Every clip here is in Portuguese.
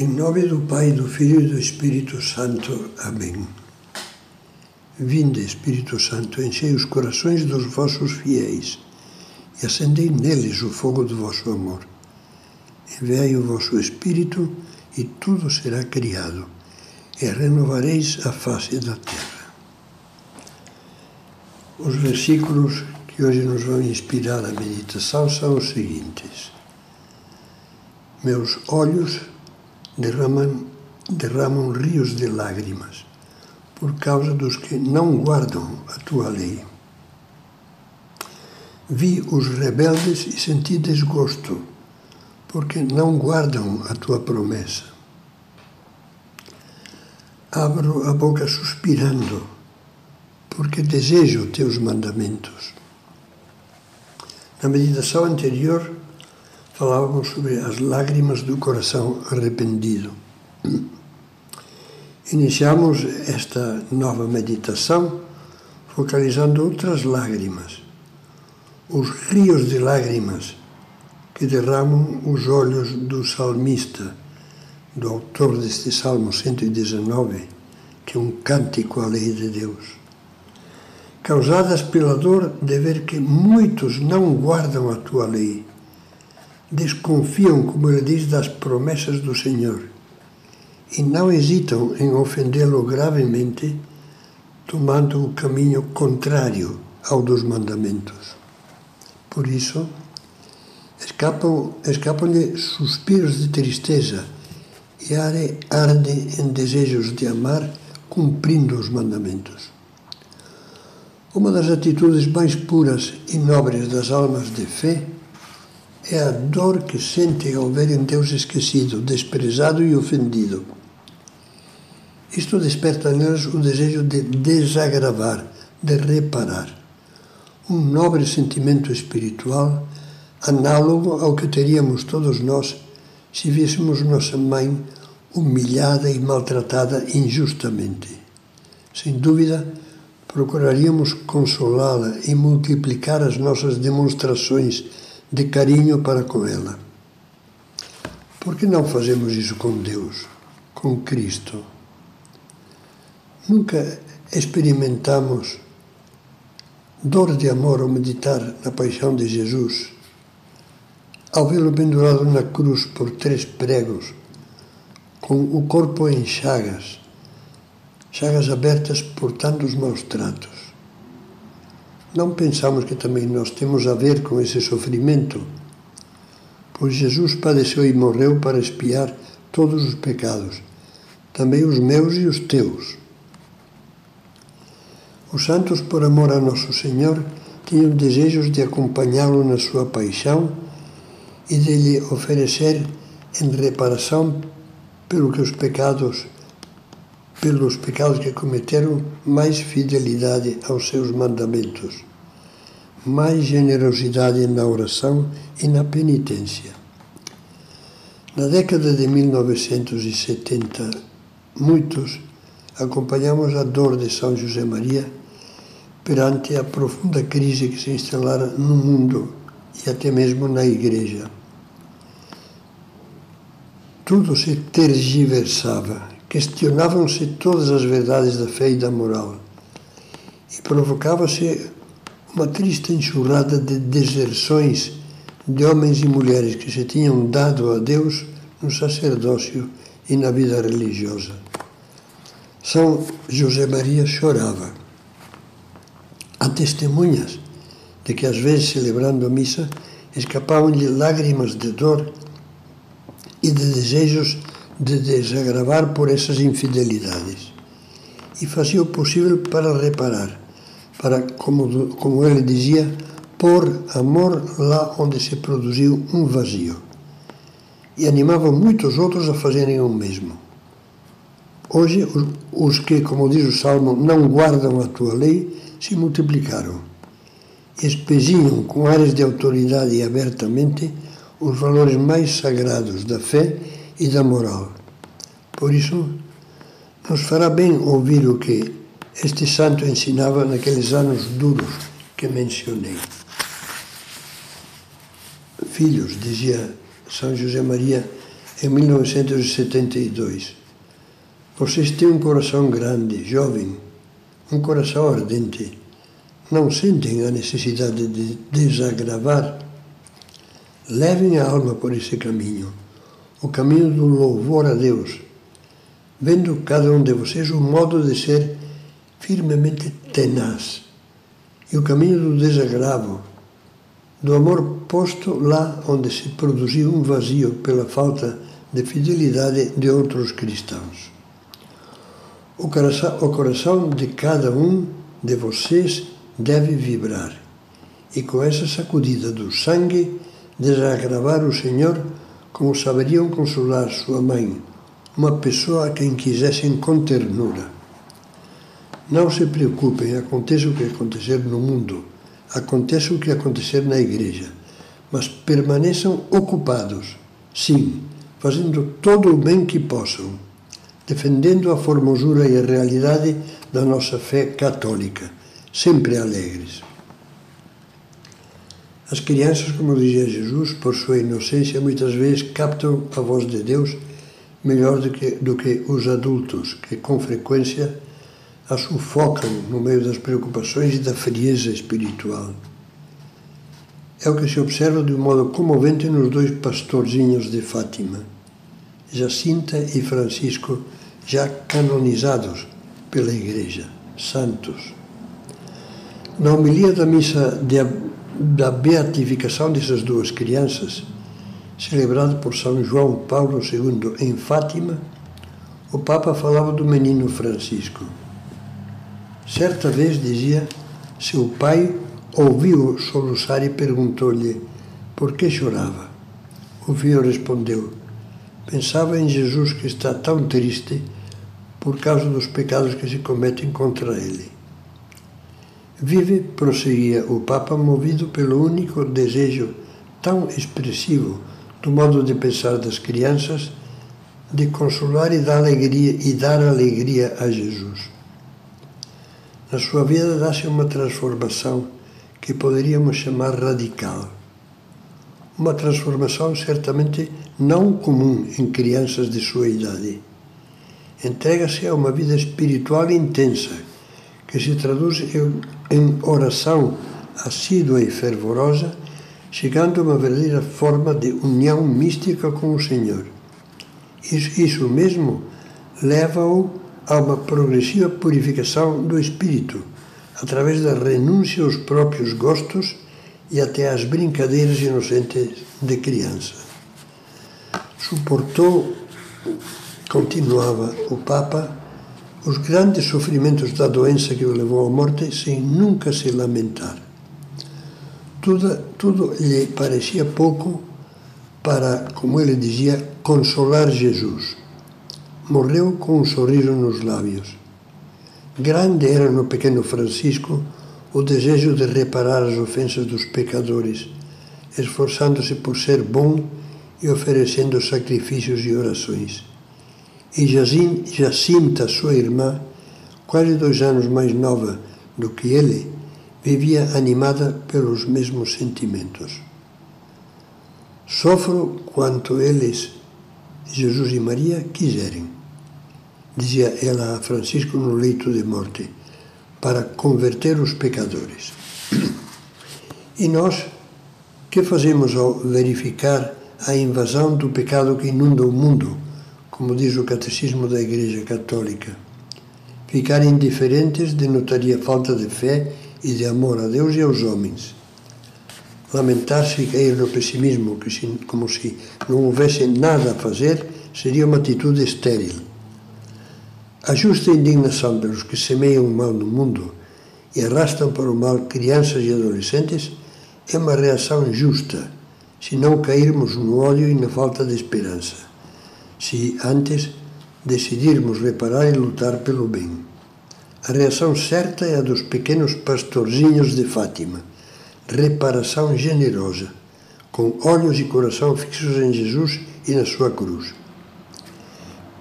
Em nome do Pai, do Filho e do Espírito Santo. Amém. Vinde, Espírito Santo, enchei os corações dos vossos fiéis e acendei neles o fogo do vosso amor. Enviai o vosso Espírito e tudo será criado, e renovareis a face da terra. Os versículos que hoje nos vão inspirar a meditação são os seguintes. Meus olhos derramam, derramam rios de lágrimas por causa dos que não guardam a tua lei. Vi os rebeldes e senti desgosto, porque não guardam a tua promessa. Abro a boca suspirando, porque desejo teus mandamentos. Na meditação anterior, falávamos sobre as lágrimas do coração arrependido. Iniciamos esta nova meditação focalizando outras lágrimas, os rios de lágrimas que derramam os olhos do salmista, do autor deste Salmo 119, que é um cântico à lei de Deus. Causadas pela dor de ver que muitos não guardam a tua lei desconfiam, como ele diz, das promessas do Senhor e não hesitam em ofendê-lo gravemente, tomando o caminho contrário ao dos mandamentos. Por isso, escapam-lhe escapam suspiros de tristeza e arde, arde em desejos de amar, cumprindo os mandamentos. Uma das atitudes mais puras e nobres das almas de fé é a dor que sentem ao verem Deus esquecido, desprezado e ofendido. Isto desperta neles o desejo de desagravar, de reparar. Um nobre sentimento espiritual, análogo ao que teríamos todos nós se víssemos nossa mãe humilhada e maltratada injustamente. Sem dúvida, procuraríamos consolá-la e multiplicar as nossas demonstrações de carinho para com ela. Por que não fazemos isso com Deus, com Cristo? Nunca experimentamos dor de amor ao meditar na paixão de Jesus, ao vê-lo pendurado na cruz por três pregos, com o corpo em chagas, chagas abertas por tantos maus tratos. Não pensamos que também nós temos a ver com esse sofrimento? Pois Jesus padeceu e morreu para expiar todos os pecados, também os meus e os teus. Os santos, por amor a Nosso Senhor, tinham desejos de acompanhá-lo na sua paixão e de lhe oferecer em reparação pelo que os pecados pelos pecados que cometeram, mais fidelidade aos seus mandamentos, mais generosidade na oração e na penitência. Na década de 1970, muitos acompanhamos a dor de São José Maria perante a profunda crise que se instalara no mundo e até mesmo na Igreja. Tudo se tergiversava questionavam-se todas as verdades da fé e da moral e provocava-se uma triste enxurrada de deserções de homens e mulheres que se tinham dado a Deus no sacerdócio e na vida religiosa. São José Maria chorava. Há testemunhas de que, às vezes, celebrando a missa, escapavam-lhe lágrimas de dor e de desejos de desagravar por essas infidelidades e fazia o possível para reparar, para, como, como ele dizia, pôr amor lá onde se produziu um vazio. E animava muitos outros a fazerem o mesmo. Hoje, os, que, como diz o Salmo, não guardam a tua lei, se multiplicaram. Espezinham com áreas de autoridade e abertamente os valores mais sagrados da fé e da moral. Por isso, nos fará bem ouvir o que este santo ensinava naqueles anos duros que mencionei. Filhos, dizia São José Maria em 1972. Vocês têm um coração grande, jovem, um coração ardente. Não sentem a necessidade de desagravar? Levem a alma por esse caminho, o caminho do louvor a Deus, vendo cada um de vocês o modo de ser firmemente tenaz e o caminho do desagravo, do amor posto lá onde se produziu um vazio pela falta de fidelidade de outros cristãos. O coração, o coração de cada um de vocês deve vibrar e com essa sacudida do sangue desagravar o Senhor como saberiam consolar sua mãe, uma pessoa a quem quisessem com ternura. Não se preocupem, aconteça o que acontecer no mundo, aconteça o que acontecer na igreja, mas permaneçam ocupados, sim, fazendo todo o bem que possam, defendendo a formosura e a realidade da nossa fé católica, sempre alegres. As crianças, como dizia Jesus, por sua inocência, muitas vezes captam a voz de Deus melhor do que, do que os adultos, que com frequência a sufocam no meio das preocupações e da frieza espiritual. É o que se observa de um modo comovente nos dois pastorzinhos de Fátima, Jacinta e Francisco, já canonizados pela Igreja, santos. Na homilia da missa de, da beatificação dessas duas crianças, celebrada por São João Paulo II em Fátima, o Papa falava do menino Francisco. Certa vez dizia, seu pai ouviu soluçar e perguntou-lhe por que chorava. O filho respondeu: Pensava em Jesus que está tão triste por causa dos pecados que se cometem contra ele. Vive, prosseguia o Papa, movido pelo único desejo tão expressivo do modo de pensar das crianças de consolar e dar alegria e dar alegria a Jesus. Na sua vida dá-se uma transformação que poderíamos chamar radical. Uma transformação certamente não comum em crianças de sua idade. Entrega-se a uma vida espiritual intensa, que se traduz em oração assídua e fervorosa, chegando a uma verdadeira forma de união mística com o Senhor. Isso, isso mesmo leva-o a uma progressiva purificação do espírito, através da renúncia aos próprios gostos e até às brincadeiras inocentes de criança. Suportou, continuava o Papa, os grandes sofrimentos da doença que o levou à morte sem nunca se lamentar. Tudo, tudo lhe parecia pouco para, como ele dizia, consolar Jesus morreu com um sorriso nos lábios. Grande era no pequeno Francisco o desejo de reparar as ofensas dos pecadores, esforçando-se por ser bom e oferecendo sacrifícios e orações. E Jacinta, sua irmã, quase dois anos mais nova do que ele, vivia animada pelos mesmos sentimentos. Sofro quanto eles, Jesus e Maria, quiserem dizia ela a Francisco no leito de morte, para converter os pecadores. E nós, que fazemos ao verificar a invasão do pecado que inunda o mundo, como diz o Catecismo da Igreja Católica? Ficar indiferentes denotaria falta de fé e de amor a Deus e aos homens. Lamentar-se e cair no pessimismo, que como se não houvesse nada a fazer, seria uma atitude estéril. A justa indignação pelos que semeiam o mal no mundo e arrastam para o mal crianças e adolescentes é uma reação justa, se não cairmos no ódio e na falta de esperança, se antes decidirmos reparar e lutar pelo bem. A reação certa é a dos pequenos pastorzinhos de Fátima, reparação generosa, com olhos e coração fixos em Jesus e na sua cruz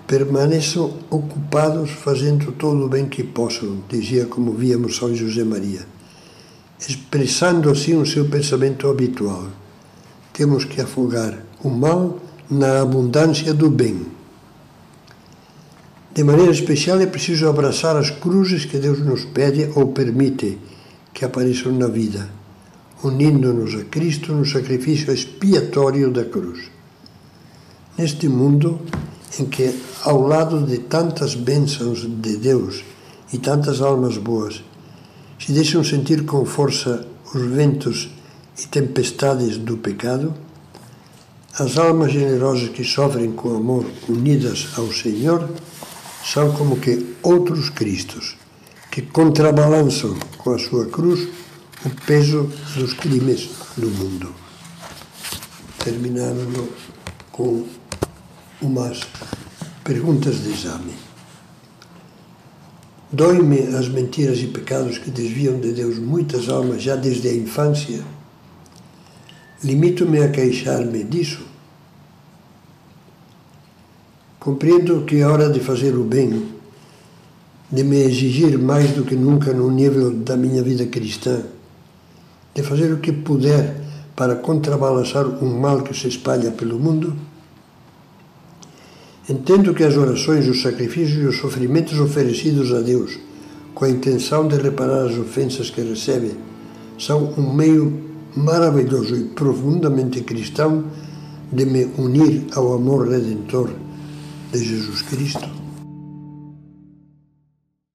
permaneçam ocupados fazendo todo o bem que possam, dizia como víamos São José Maria, expressando assim o seu pensamento habitual. Temos que afogar o mal na abundância do bem. De maneira especial, é preciso abraçar as cruzes que Deus nos pede ou permite que apareçam na vida, unindo-nos a Cristo no sacrifício expiatório da cruz. Neste mundo em que, ao lado de tantas bênçãos de Deus e tantas almas boas, se deixam sentir com força os ventos e tempestades do pecado, as almas generosas que sofrem com amor unidas ao Senhor são como que outros Cristos que contrabalançam com a sua cruz o peso dos crimes do mundo. Terminaram com umas perguntas de exame. Dói-me as mentiras e pecados que desviam de Deus muitas almas já desde a infância? Limito-me a queixar-me disso? Compreendo que é hora de fazer o bem, de me exigir mais do que nunca no nível da minha vida cristã, de fazer o que puder para contrabalançar o mal que se espalha pelo mundo? Entendo que as orações, os sacrifícios e os sofrimentos oferecidos a Deus, com a intenção de reparar as ofensas que recebe, são um meio maravilhoso e profundamente cristão de me unir ao amor redentor de Jesus Cristo.